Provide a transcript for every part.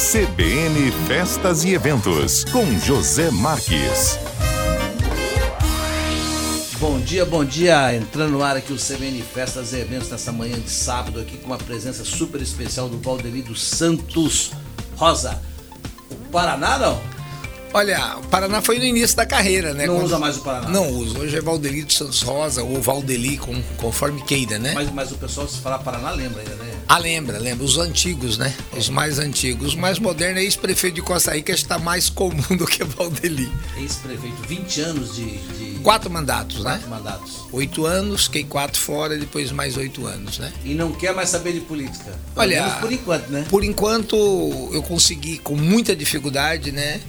CBN Festas e Eventos, com José Marques. Bom dia, bom dia. Entrando no ar aqui o CBN Festas e Eventos nessa manhã de sábado aqui com uma presença super especial do Valdeli dos Santos Rosa. O Paraná não? Olha, o Paraná foi no início da carreira, né? Não Quando... usa mais o Paraná? Não usa. Hoje é Valdeli dos Santos Rosa ou Valdeli, com, conforme queira, né? Mas, mas o pessoal, se falar Paraná, lembra ainda, né? Ah, lembra, lembra. Os antigos, né? Os mais antigos. O mais moderno é ex-prefeito de Costa Rica, está mais comum do que Valdeli. Ex-prefeito, 20 anos de, de... Quatro mandatos, quatro né? Quatro mandatos. Oito anos, fiquei quatro fora, depois mais oito anos, né? E não quer mais saber de política? Olha, por enquanto, né? Por enquanto, eu consegui, com muita dificuldade, né?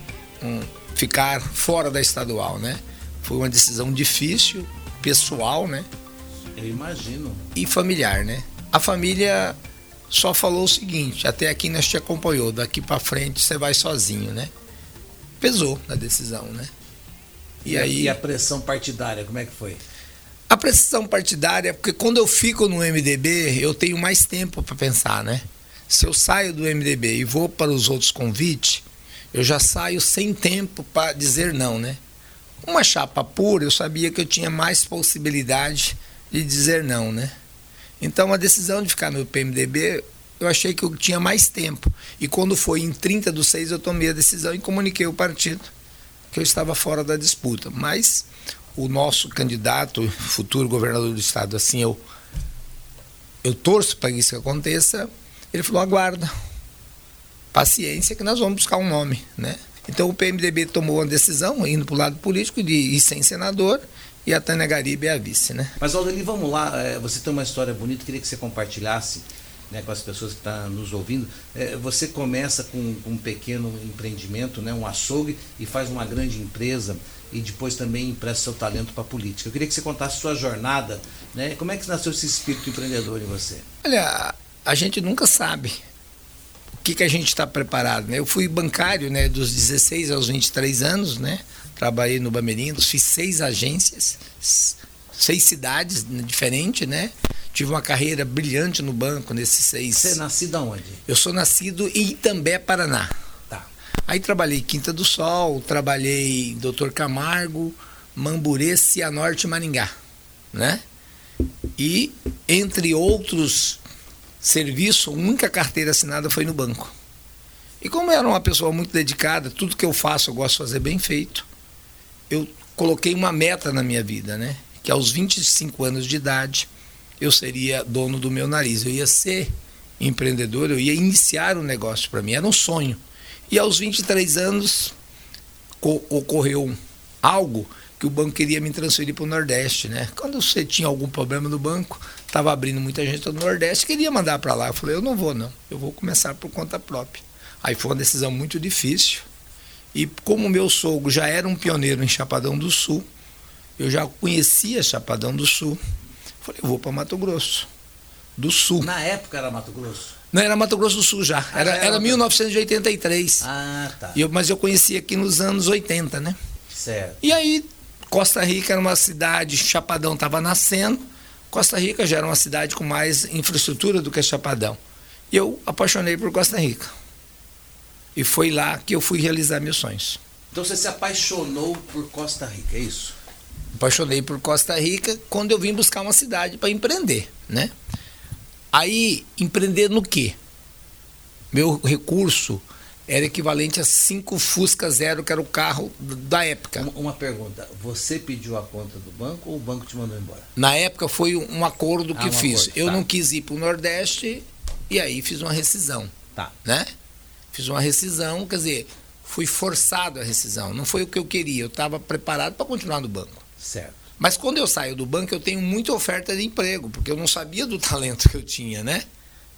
Um, ficar fora da estadual, né? Foi uma decisão difícil, pessoal, né? Eu imagino. E familiar, né? A família só falou o seguinte: até aqui nós te acompanhou, daqui para frente você vai sozinho, né? Pesou na decisão, né? E, e aí. E a pressão partidária, como é que foi? A pressão partidária, porque quando eu fico no MDB, eu tenho mais tempo para pensar, né? Se eu saio do MDB e vou para os outros convites, eu já saio sem tempo para dizer não, né? Uma chapa pura, eu sabia que eu tinha mais possibilidade de dizer não, né? Então a decisão de ficar no PMDB, eu achei que eu tinha mais tempo. E quando foi em 30 do 6, eu tomei a decisão e comuniquei ao partido que eu estava fora da disputa. Mas o nosso candidato, futuro governador do estado, assim eu eu torço para que isso aconteça. Ele falou: aguarda, paciência que nós vamos buscar um nome, né? Então o PMDB tomou uma decisão, indo para o lado político, de ir sem senador e a Tânia Garibe é a vice, né? Mas Aldeli, vamos lá, é, você tem uma história bonita, queria que você compartilhasse né, com as pessoas que estão tá nos ouvindo. É, você começa com, com, um pequeno empreendimento, né, um açougue, e faz uma grande empresa e depois também empresta seu talento para a política. Eu queria que você contasse sua jornada, né? Como é que nasceu esse espírito empreendedor em você? Olha, a gente nunca sabe que, que a gente está preparado. Né? Eu fui bancário né, dos 16 aos 23 anos, né? trabalhei no Bamerindos, fiz seis agências, seis cidades diferentes, né? Tive uma carreira brilhante no banco nesses seis. Você é nascido aonde? Eu sou nascido em Itambé, Paraná. Tá. Aí trabalhei Quinta do Sol, trabalhei Doutor Camargo, Mamburê, Cianorte e Maringá, né? E entre outros serviço, a única carteira assinada foi no banco. E como eu era uma pessoa muito dedicada, tudo que eu faço eu gosto de fazer bem feito, eu coloquei uma meta na minha vida, né? Que aos 25 anos de idade eu seria dono do meu nariz. Eu ia ser empreendedor, eu ia iniciar um negócio para mim, era um sonho. E aos 23 anos ocorreu algo que o banco queria me transferir para o Nordeste, né? Quando você tinha algum problema no banco, estava abrindo muita gente do Nordeste, queria mandar para lá. Eu falei, eu não vou não, eu vou começar por conta própria. Aí foi uma decisão muito difícil. E como meu sogro já era um pioneiro em Chapadão do Sul, eu já conhecia Chapadão do Sul, falei, eu vou para Mato Grosso do Sul. Na época era Mato Grosso? Não, era Mato Grosso do Sul já. Ah, era, era 1983. Ah, tá. Eu, mas eu conheci aqui nos anos 80, né? Certo. E aí Costa Rica era uma cidade, Chapadão estava nascendo. Costa Rica já era uma cidade com mais infraestrutura do que Chapadão. E eu apaixonei por Costa Rica. E foi lá que eu fui realizar meus sonhos. Então você se apaixonou por Costa Rica, é isso? Apaixonei por Costa Rica quando eu vim buscar uma cidade para empreender, né? Aí, empreender no quê? Meu recurso era equivalente a cinco Fusca Zero, que era o carro da época. Uma pergunta, você pediu a conta do banco ou o banco te mandou embora? Na época foi um acordo que ah, um fiz. Acordo, Eu tá. não quis ir para o Nordeste e aí fiz uma rescisão. Tá. Né? Fiz uma rescisão, quer dizer, fui forçado a rescisão. Não foi o que eu queria, eu estava preparado para continuar no banco. Certo. Mas quando eu saio do banco, eu tenho muita oferta de emprego, porque eu não sabia do talento que eu tinha, né?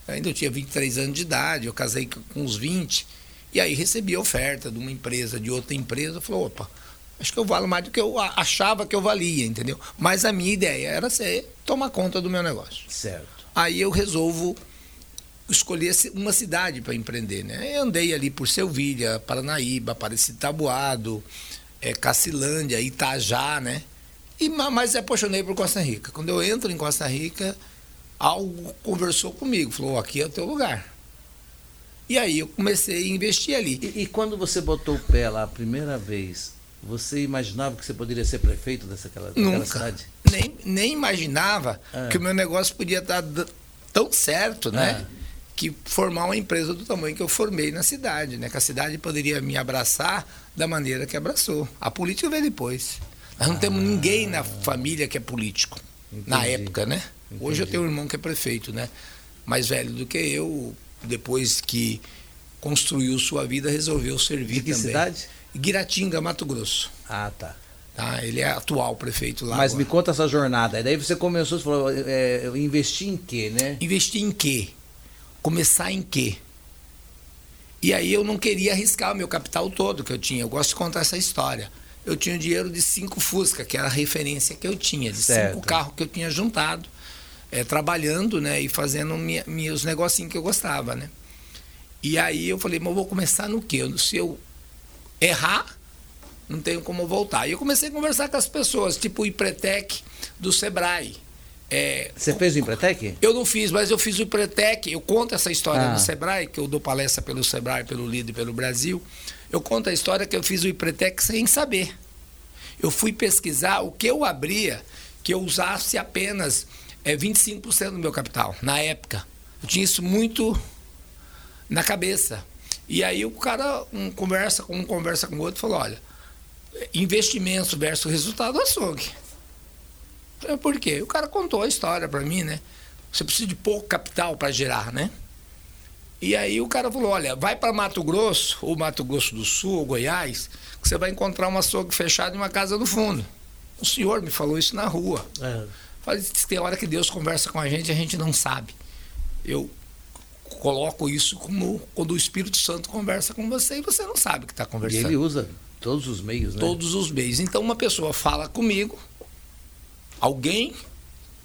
Eu ainda eu tinha 23 anos de idade, eu casei com uns 20 e aí recebi a oferta de uma empresa, de outra empresa, falou, opa, acho que eu valo mais do que eu achava que eu valia, entendeu? Mas a minha ideia era ser tomar conta do meu negócio. Certo. Aí eu resolvo escolher uma cidade para empreender, né? Eu andei ali por Selvilha, Paranaíba, Aparecido Tabuado, é, Cacilândia, Itajá, né? E, mas apaixonei por Costa Rica. Quando eu entro em Costa Rica, algo conversou comigo, falou, aqui é o teu lugar. E aí eu comecei a investir ali. E, e, quando você botou o pé lá a primeira vez, você imaginava que você poderia ser prefeito dessa daquela Nunca. cidade? Nem, nem imaginava é. que o meu negócio podia estar tão certo, né? É. Que formar uma empresa do tamanho que eu formei na cidade, né? Que a cidade poderia me abraçar da maneira que abraçou. A política veio depois. Nós não ah. temos ninguém na família que é político. Entendi. Na época, né? Entendi. Hoje eu tenho um irmão que é prefeito, né? Mais velho do que eu, depois que construiu sua vida, resolveu servir que também. cidade? Guiratinga, Mato Grosso. Ah, tá. Tá, ele é atual prefeito lá. Mas agora. me conta essa jornada. Daí você começou, você falou, é, investir em quê, né? Investir em quê? Começar em quê? E aí eu não queria arriscar o meu capital todo que eu tinha. Eu gosto de contar essa história. Eu tinha dinheiro de cinco Fusca, que era a referência que eu tinha, de certo. cinco carros que eu tinha juntado, é, trabalhando, né, e fazendo minha, meus negocinhos que eu gostava, né? E aí eu falei, mas eu vou começar no quê? Se eu errar, não tenho como voltar. E eu comecei a conversar com as pessoas, tipo o Ipretec do Sebrae. É, Você fez o Empretec? Eu não fiz, mas eu fiz o Empretec. Eu conto essa história ah. no Sebrae, que eu dou palestra pelo Sebrae, pelo Lido e pelo Brasil. Eu conto a história que eu fiz o Empretec sem saber. Eu fui pesquisar o que eu abria que eu usasse apenas é, 25% do meu capital, na época. Eu tinha isso muito na cabeça. E aí o cara um conversa com um, conversa com o outro falou: olha, investimentos versus resultado açougue. Falei, por quê? O cara contou a história para mim, né? Você precisa de pouco capital para gerar, né? E aí o cara falou, olha, vai para Mato Grosso, ou Mato Grosso do Sul, ou Goiás, que você vai encontrar um açougue fechado em uma casa do fundo. O senhor me falou isso na rua. É. Tem hora que Deus conversa com a gente, a gente não sabe. Eu coloco isso como quando o Espírito Santo conversa com você e você não sabe que está conversando. E ele usa todos os meios, né? Todos os meios. Então uma pessoa fala comigo, alguém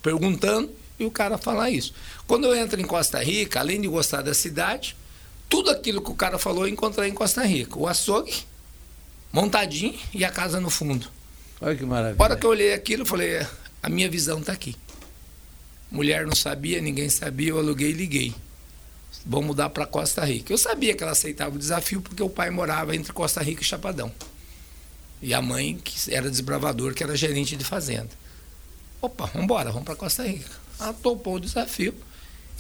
perguntando e o cara fala isso. Quando eu entro em Costa Rica, além de gostar da cidade, tudo aquilo que o cara falou eu encontrei em Costa Rica. O açougue montadinho e a casa no fundo. Olha que maravilha. A hora que eu olhei aquilo, eu falei, a minha visão está aqui. Mulher não sabia, ninguém sabia, eu aluguei e liguei. Vou mudar para Costa Rica. Eu sabia que ela aceitava o desafio porque o pai morava entre Costa Rica e Chapadão. E a mãe, que era desbravador, que era gerente de fazenda. Opa, vamos embora, vamos para Costa Rica. Ela topou o desafio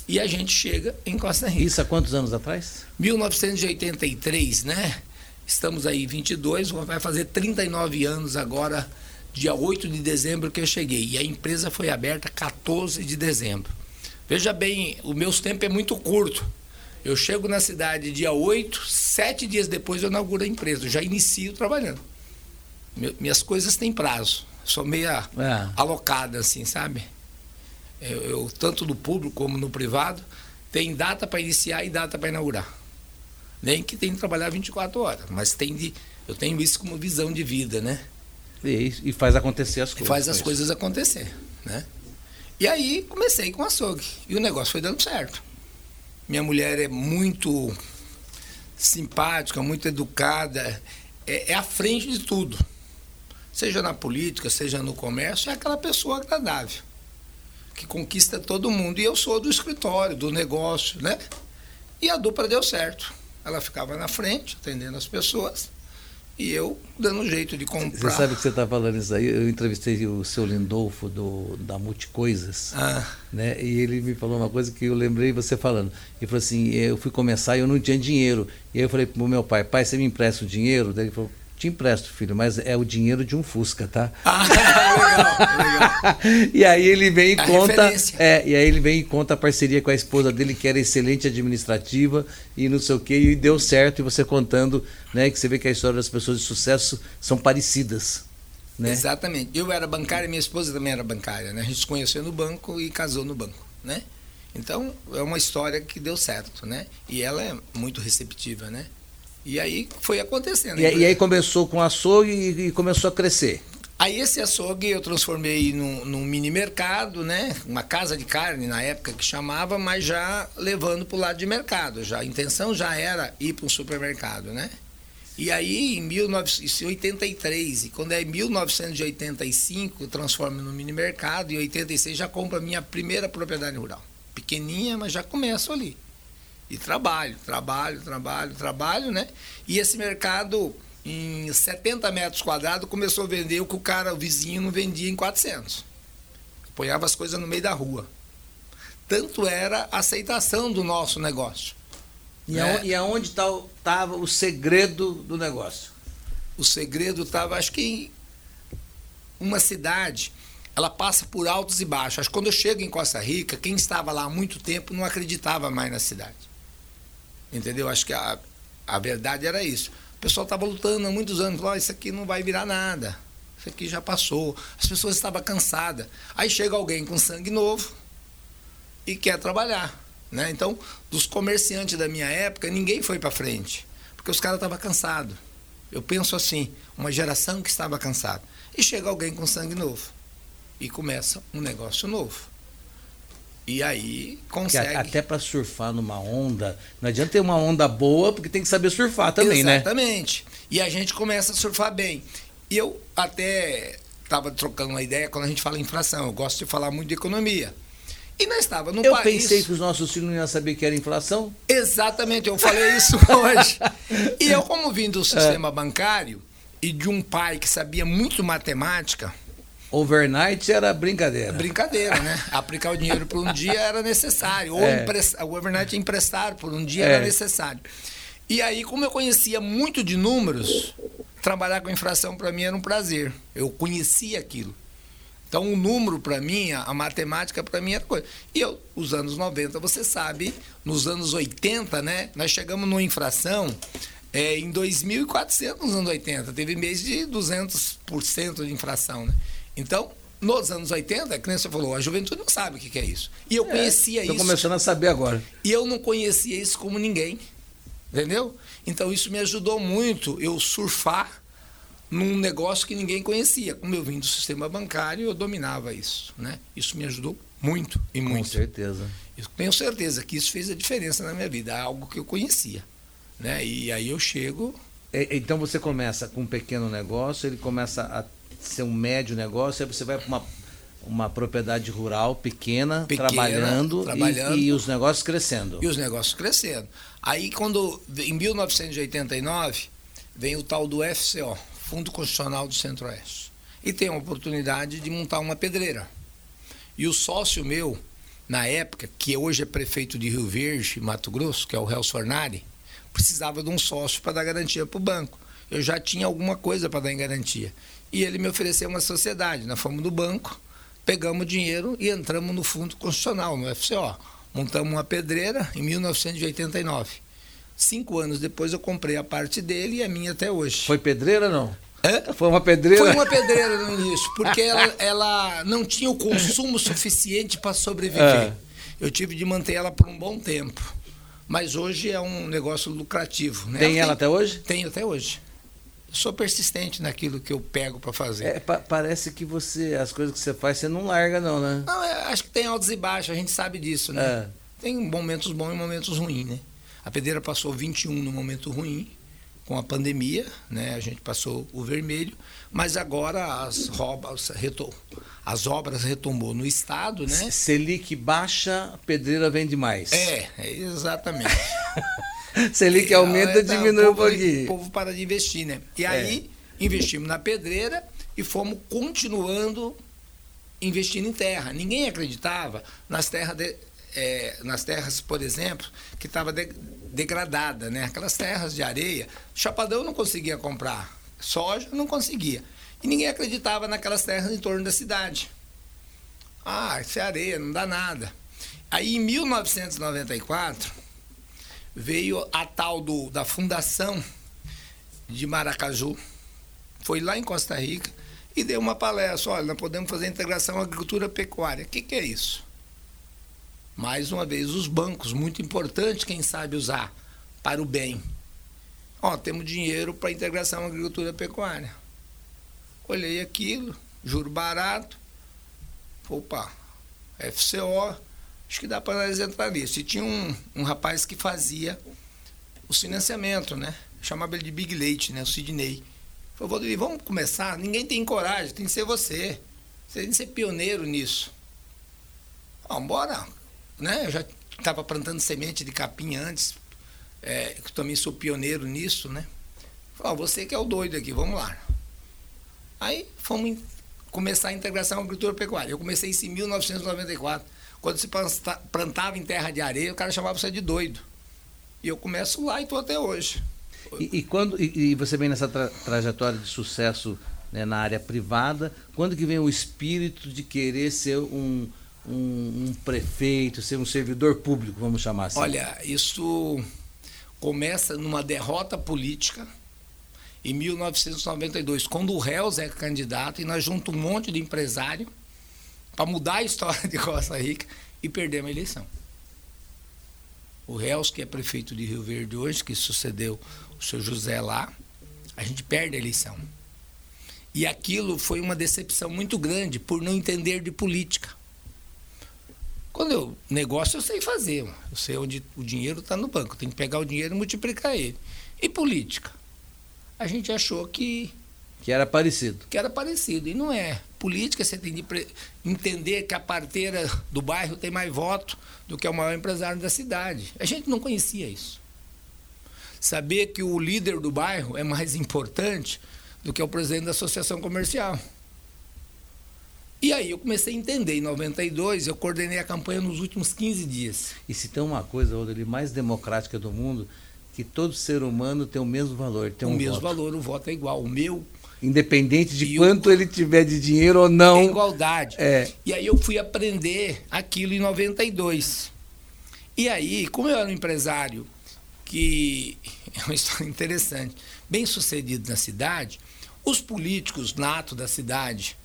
e a gente chega em Costa Rica. Isso há quantos anos atrás? 1983, né? Estamos aí 22, vai fazer 39 anos agora, dia 8 de dezembro que eu cheguei. E a empresa foi aberta 14 de dezembro. Veja bem, o meu tempo é muito curto. Eu chego na cidade dia 8, sete dias depois eu inauguro a empresa, eu já inicio trabalhando. Minhas coisas têm prazo sou meia é. alocada, assim, sabe? Eu, eu, tanto no público como no privado, tem data para iniciar e data para inaugurar. Nem que tem que trabalhar 24 horas, mas tem de, eu tenho isso como visão de vida, né? E, e faz acontecer as coisas. Faz as coisas acontecer, né? E aí comecei com açougue. E o negócio foi dando certo. Minha mulher é muito simpática, muito educada, é, é à frente de tudo seja na política, seja no comércio, é aquela pessoa agradável, que conquista todo mundo. E eu sou do escritório, do negócio, né? E a dupla deu certo. Ela ficava na frente, atendendo as pessoas, e eu dando jeito de comprar. Você sabe que você está falando isso aí? Eu entrevistei o seu Lindolfo do, da Multicoisas, ah. né? E ele me falou uma coisa que eu lembrei você falando. Ele falou assim: eu fui começar e eu não tinha dinheiro. E aí eu falei para o meu pai: pai, você me empresta o dinheiro? Daí ele falou: te empresto, filho, mas é o dinheiro de um Fusca, tá? Ah, legal, legal. e aí ele vem e a conta. É, e aí ele vem e conta a parceria com a esposa dele, que era excelente administrativa e não sei o quê, e deu certo, e você contando, né? Que você vê que a história das pessoas de sucesso são parecidas. Né? Exatamente. Eu era bancária e minha esposa também era bancária, né? A gente se conheceu no banco e casou no banco, né? Então, é uma história que deu certo, né? E ela é muito receptiva, né? E aí foi acontecendo. E, e aí começou com açougue e, e começou a crescer. Aí esse açougue eu transformei num, num, mini mercado, né? Uma casa de carne na época que chamava, mas já levando para o lado de mercado. Já a intenção já era ir para um supermercado, né? E aí em 1983 e quando é 1985 eu transformo no mini mercado e em 86 já compro a minha primeira propriedade rural, pequeninha, mas já começo ali. E trabalho, trabalho, trabalho, trabalho, né? E esse mercado, em 70 metros quadrados, começou a vender o que o cara, o vizinho, não vendia em 400. Apoiava as coisas no meio da rua. Tanto era a aceitação do nosso negócio. E, é. e aonde estava o segredo do negócio? O segredo estava, acho que em uma cidade, ela passa por altos e baixos. Acho que quando eu chego em Costa Rica, quem estava lá há muito tempo não acreditava mais na cidade. Entendeu? Acho que a, a verdade era isso. O pessoal estava lutando há muitos anos, falou, oh, isso aqui não vai virar nada. Isso aqui já passou. As pessoas estavam cansadas. Aí chega alguém com sangue novo e quer trabalhar. Né? Então, dos comerciantes da minha época, ninguém foi para frente, porque os caras estavam cansados. Eu penso assim, uma geração que estava cansada. E chega alguém com sangue novo e começa um negócio novo. E aí consegue. até para surfar numa onda, não adianta ter uma onda boa, porque tem que saber surfar também, Exatamente. né? Exatamente. E a gente começa a surfar bem. E eu até estava trocando uma ideia quando a gente fala inflação. Eu gosto de falar muito de economia. E nós estávamos no eu país. Eu pensei que os nossos filhos não iam saber que era inflação. Exatamente, eu falei isso hoje. E eu, como vim do sistema é. bancário e de um pai que sabia muito matemática. Overnight era brincadeira. Brincadeira, né? Aplicar o dinheiro por um dia era necessário. Ou é. o overnight emprestar por um dia é. era necessário. E aí, como eu conhecia muito de números, trabalhar com infração para mim era um prazer. Eu conhecia aquilo. Então, o número para mim, a, matemática para mim era coisa. E eu, os anos 90, você sabe, nos anos 80, né, nós chegamos numa infração é, em 2.400 nos anos 80. Teve mês de 200% de infração, né? Então, nos anos 80, que nem você falou, a juventude não sabe o que é isso. E eu é, conhecia isso. Estou começando a saber agora. E eu não conhecia isso como ninguém. Entendeu? Então, isso me ajudou muito eu surfar num negócio que ninguém conhecia. Como eu vim do sistema bancário, eu dominava isso, né? Isso me ajudou muito e muito. Com certeza. Eu tenho certeza que isso fez a diferença na minha vida, é algo que eu conhecia, né? E aí eu chego. Então você começa com um pequeno negócio, ele começa a ser um médio negócio, aí você vai para uma uma propriedade rural pequena, pequena trabalhando, trabalhando e, e, os negócios crescendo. E os negócios crescendo. Aí quando em 1989 vem o tal do FCO, Fundo Constitucional do Centro-Oeste. E tem a oportunidade de montar uma pedreira. E o sócio meu, na época, que hoje é prefeito de Rio Verde, Mato Grosso, que é o Helso Fornari, precisava de um sócio para dar garantia para o banco. Eu já tinha alguma coisa para dar em garantia. E ele me ofereceu uma sociedade. Nós fomos no banco, pegamos o dinheiro e entramos no Fundo Constitucional, no FCO. Montamos uma pedreira em 1989. Cinco anos depois eu comprei a parte dele e a minha até hoje. Foi pedreira não? Hã? Foi uma pedreira? Foi uma pedreira no início, porque ela, ela não tinha o consumo suficiente para sobreviver. É. Eu tive de manter ela por um bom tempo. Mas hoje é um negócio lucrativo. Né? Tem ela, ela tem, até hoje? Tenho até hoje. Eu sou persistente naquilo que eu pego para fazer. É, pa parece que você, as coisas que você faz, você não larga, não, né? Não, é, acho que tem altos e baixos, a gente sabe disso, né? É. Tem momentos bons e momentos ruins, né? A pedreira passou 21 no momento ruim, com a pandemia, né? A gente passou o vermelho, mas agora as obras retom as obras retomou no estado, né? Selic baixa, a pedreira vende mais. É, é exatamente. Selic aumenta, é, diminui um pouquinho. O povo para de investir, né? E é. aí investimos na pedreira e fomos continuando investindo em terra. Ninguém acreditava nas terras de, é, nas terras, por exemplo, que estava de, degradada, né? Aquelas terras de areia, chapadão não conseguia comprar, soja não conseguia. E ninguém acreditava naquelas terras em torno da cidade. Ah, isso é areia, não dá nada. Aí em 1994 veio a tal do, da fundação de Maracaju, foi lá em Costa Rica e deu uma palestra. Olha, nós podemos fazer integração agricultura-pecuária. O que, que é isso? Mais uma vez, os bancos, muito importante quem sabe usar para o bem. Ó, temos dinheiro para integração agricultura-pecuária. Olhei aquilo, juro barato. Opa, FCO, acho que dá para nós entrar nisso. E tinha um, um rapaz que fazia o financiamento, né? Chamava ele de Big Leite, né? O Sidney. Falou, vamos começar? Ninguém tem coragem, tem que ser você. Você tem que ser pioneiro nisso. Vamos embora né? Eu já estava plantando semente de capim antes, é, eu também sou pioneiro nisso, né? Falei, você que é o doido aqui, vamos lá. Aí fomos começar a integração agricultura-pecuária. Eu comecei isso em 1994. Quando se plantava em terra de areia, o cara chamava você de doido. E eu começo lá e estou até hoje. E, e quando e, e, você vem nessa tra trajetória de sucesso né, na área privada, quando que vem o espírito de querer ser um, um, um, prefeito, ser um servidor público, vamos chamar assim? Olha, isso começa numa derrota política em 1992, quando o Reus é candidato e nós juntamos um monte de empresário para mudar a história de Costa Rica e perdemos a eleição. O Reus, que é prefeito de Rio Verde hoje, que sucedeu o seu José lá, a gente perde a eleição. E aquilo foi uma decepção muito grande por não entender de política. Quando eu negócio, eu sei fazer. Eu sei onde o dinheiro está no banco. Tem que pegar o dinheiro e multiplicar ele. E política? A gente achou que. Que era parecido. Que era parecido. E não é. Política, você tem de entender que a parteira do bairro tem mais voto do que o maior empresário da cidade. A gente não conhecia isso. Saber que o líder do bairro é mais importante do que o presidente da associação comercial. E aí eu comecei a entender. Em 92, eu coordenei a campanha nos últimos 15 dias. E se tem uma coisa, Rodrigo, mais democrática do mundo, que todo ser humano tem o mesmo valor. Tem o um mesmo voto. valor, o voto é igual. O meu. Independente de quanto o... ele tiver de dinheiro ou não. É igualdade. É. E aí eu fui aprender aquilo em 92. E aí, como eu era um empresário que é uma história interessante, bem sucedido na cidade, os políticos nato da cidade,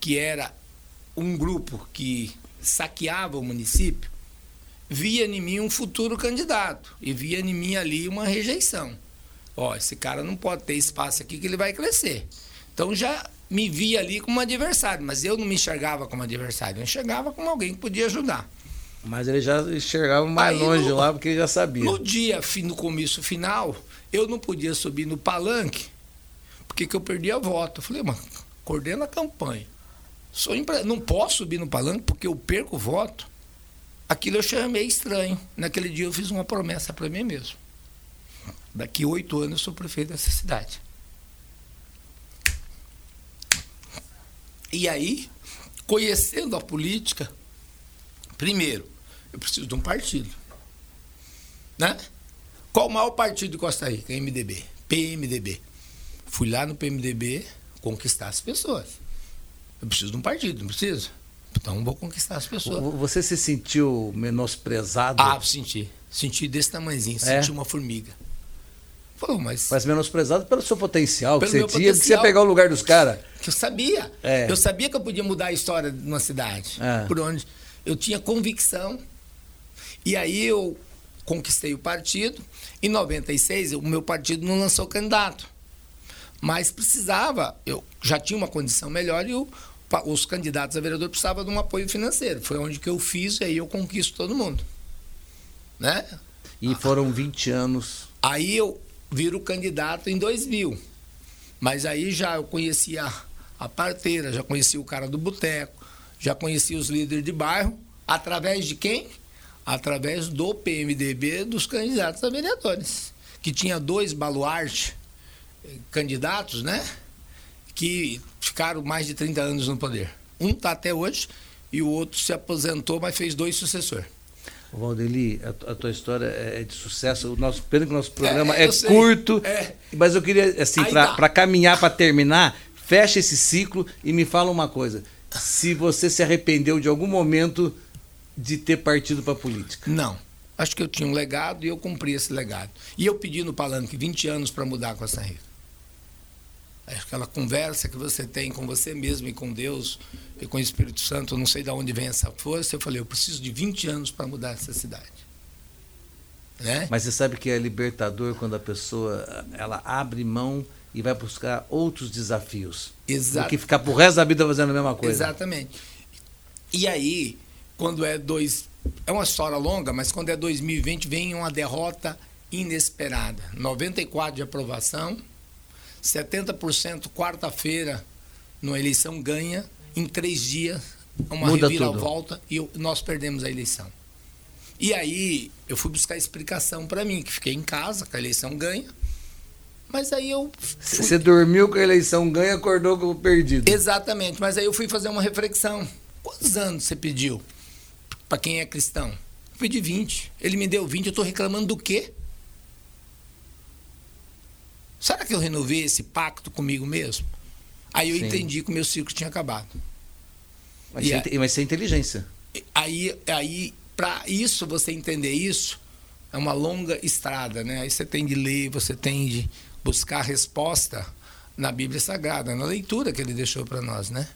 que era um grupo que saqueava o município, via em mim um futuro candidato e via em mim ali uma rejeição. Ó, esse cara não pode ter espaço aqui que ele vai crescer. Então já me via ali como adversário, mas eu não me enxergava como adversário, eu enxergava como alguém que podia ajudar. Mas ele já enxergava mais Aí, longe no, lá porque ele já sabia. No dia, no comício final, eu não podia subir no palanque porque que eu perdia voto. Eu falei, mas coordena a campanha. Sou empre... Não posso subir no palanque porque eu perco voto. Aquilo eu chamei estranho. Naquele dia eu fiz uma promessa para mim mesmo. Daqui oito anos eu sou prefeito dessa cidade. E aí, conhecendo a política, primeiro, eu preciso de um partido. Né? Qual o maior partido de Costa Rica? MDB. PMDB. Fui lá no PMDB conquistar as pessoas. Eu preciso de um partido, não preciso? Então vou conquistar as pessoas. Você se sentiu menosprezado? Ah, senti. Senti desse tamanhozinho, é? senti uma formiga. Falou, mas. Mas menosprezado pelo seu potencial, pelo que você tinha, que você ia pegar o lugar dos caras. Que eu sabia. É. Eu sabia que eu podia mudar a história de uma cidade. É. Por onde eu tinha convicção. E aí eu conquistei o partido. Em 96, o meu partido não lançou candidato. Mas precisava, eu já tinha uma condição melhor e o, os candidatos a vereador precisavam de um apoio financeiro. Foi onde que eu fiz e aí eu conquisto todo mundo. Né? E foram 20 anos. Aí eu viro candidato em 2000. Mas aí já eu conhecia a parteira, já conhecia o cara do boteco, já conhecia os líderes de bairro. Através de quem? Através do PMDB dos candidatos a vereadores. Que tinha dois baluartes candidatos, né? Que ficaram mais de 30 anos no poder. Um está até hoje e o outro se aposentou, mas fez dois sucessores. Valdeli, a, a, tua história é, é de sucesso. O nosso, pena que o nosso programa é, é curto, é. mas eu queria, assim, para caminhar, para terminar, fecha esse ciclo e me fala uma coisa. Se você se arrependeu de algum momento de ter partido para a política? Não. Acho que eu tinha um legado e eu cumpri esse legado. E eu pedi no Palanque 20 anos para mudar com essa Rica. Aquela conversa que você tem com você mesmo e com Deus e com o Espírito Santo, eu não sei de onde vem essa força. Eu falei, eu preciso de 20 anos para mudar essa cidade. Né? Mas você sabe que é libertador quando a pessoa ela abre mão e vai buscar outros desafios. Exato. Do que ficar pro resto da vida fazendo a mesma coisa. Exatamente. E aí, quando é dois. É uma história longa, mas quando é 2020, vem uma derrota inesperada. 94 de aprovação 70% quarta-feira, numa eleição, ganha. Em três dias, uma reviravolta e nós perdemos a eleição. E aí eu fui buscar explicação para mim, que fiquei em casa, que a eleição ganha. Mas aí eu. Fui... Você dormiu com a eleição ganha, acordou com o perdido. Exatamente, mas aí eu fui fazer uma reflexão. Quantos anos você pediu para quem é cristão? Eu pedi 20. Ele me deu 20, eu estou reclamando do quê? Será que eu renovei esse pacto comigo mesmo? Aí eu Sim. entendi que o meu ciclo tinha acabado. Mas, e mas sem inteligência. Aí, aí para isso, você entender isso, é uma longa estrada, né? Aí você tem de ler, você tem de buscar resposta na Bíblia Sagrada, na leitura que ele deixou para nós, né?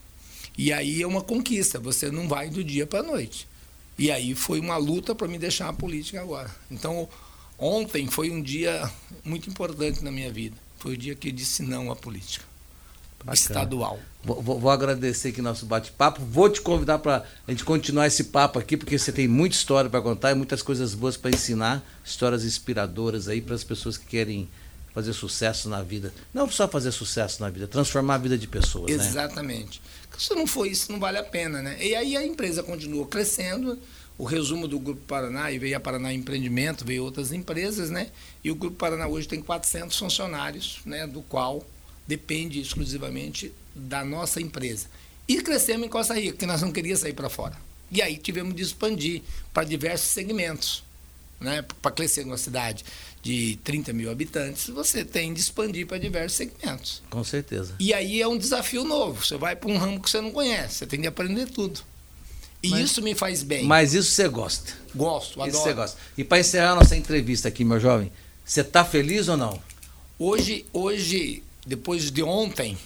E aí é uma conquista, você não vai do dia para a noite. E aí foi uma luta para me deixar a política agora. Então, Ontem foi um dia muito importante na minha vida. Foi o dia que eu disse não à política. Bacana. Estadual. Vou, vou, agradecer aqui nosso bate-papo. Vou te convidar para a gente continuar esse papo aqui, porque você tem muita história para contar e muitas coisas boas para ensinar, histórias inspiradoras aí para as pessoas que querem fazer sucesso na vida. Não só fazer sucesso na vida, transformar a vida de pessoas. Né? Exatamente. Né? Se não for isso, não vale a pena, né? E aí a empresa continua crescendo o resumo do Grupo Paraná, e veio a Paraná Empreendimento, veio outras empresas, né? E o Grupo Paraná hoje tem 400 funcionários, né? Do qual depende exclusivamente da nossa empresa. E crescemos em Costa Rica, que nós não queríamos sair para fora. E aí tivemos de expandir para diversos segmentos. Né? Para crescer numa cidade de 30 mil habitantes, você tem de expandir para diversos segmentos. Com certeza. E aí é um desafio novo. Você vai para um ramo que você não conhece, você tem de aprender tudo. E mas, isso me faz bem. Mas isso você gosta? Gosto, adoro. Isso você gosta. E para encerrar a nossa entrevista aqui, meu jovem, você está feliz ou não? Hoje, hoje, depois de ontem,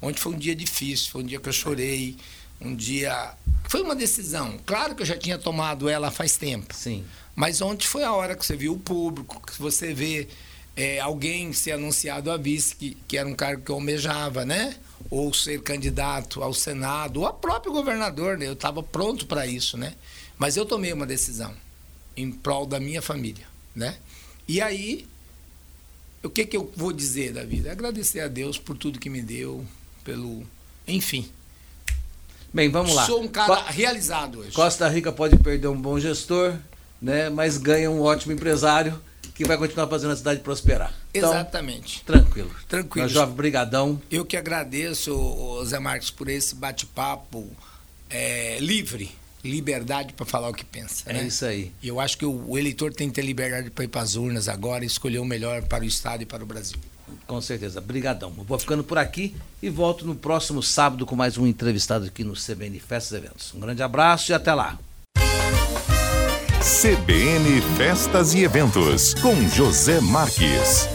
ontem foi um dia difícil, foi um dia que eu chorei, um dia. Foi uma decisão. Claro que eu já tinha tomado ela faz tempo. Sim. Mas ontem foi a hora que você viu o público, que você vê é, alguém ser anunciado a vice, que, que era um cargo que eu almejava, né? Ou ser candidato ao Senado, ou a próprio governador, né? eu estava pronto para isso, né? Mas eu tomei uma decisão em prol da minha família, né? E aí, o que, que eu vou dizer da vida? Agradecer a Deus por tudo que me deu, pelo. Enfim. Bem, vamos lá. Sou um cara Co realizado hoje. Costa Rica pode perder um bom gestor, né? mas ganha um ótimo empresário que vai continuar fazendo a cidade prosperar. Então, Exatamente. Tranquilo. Tranquilo. Meu jovem, brigadão. Eu que agradeço, Zé Marcos, por esse bate-papo é, livre. Liberdade para falar o que pensa. É né? isso aí. E eu acho que o, o eleitor tem que ter liberdade para ir para as urnas agora e escolher o melhor para o Estado e para o Brasil. Com certeza. Brigadão. vou ficando por aqui e volto no próximo sábado com mais um entrevistado aqui no CBN Festas Eventos. Um grande abraço e até lá. CBN Festas e Eventos, com José Marques.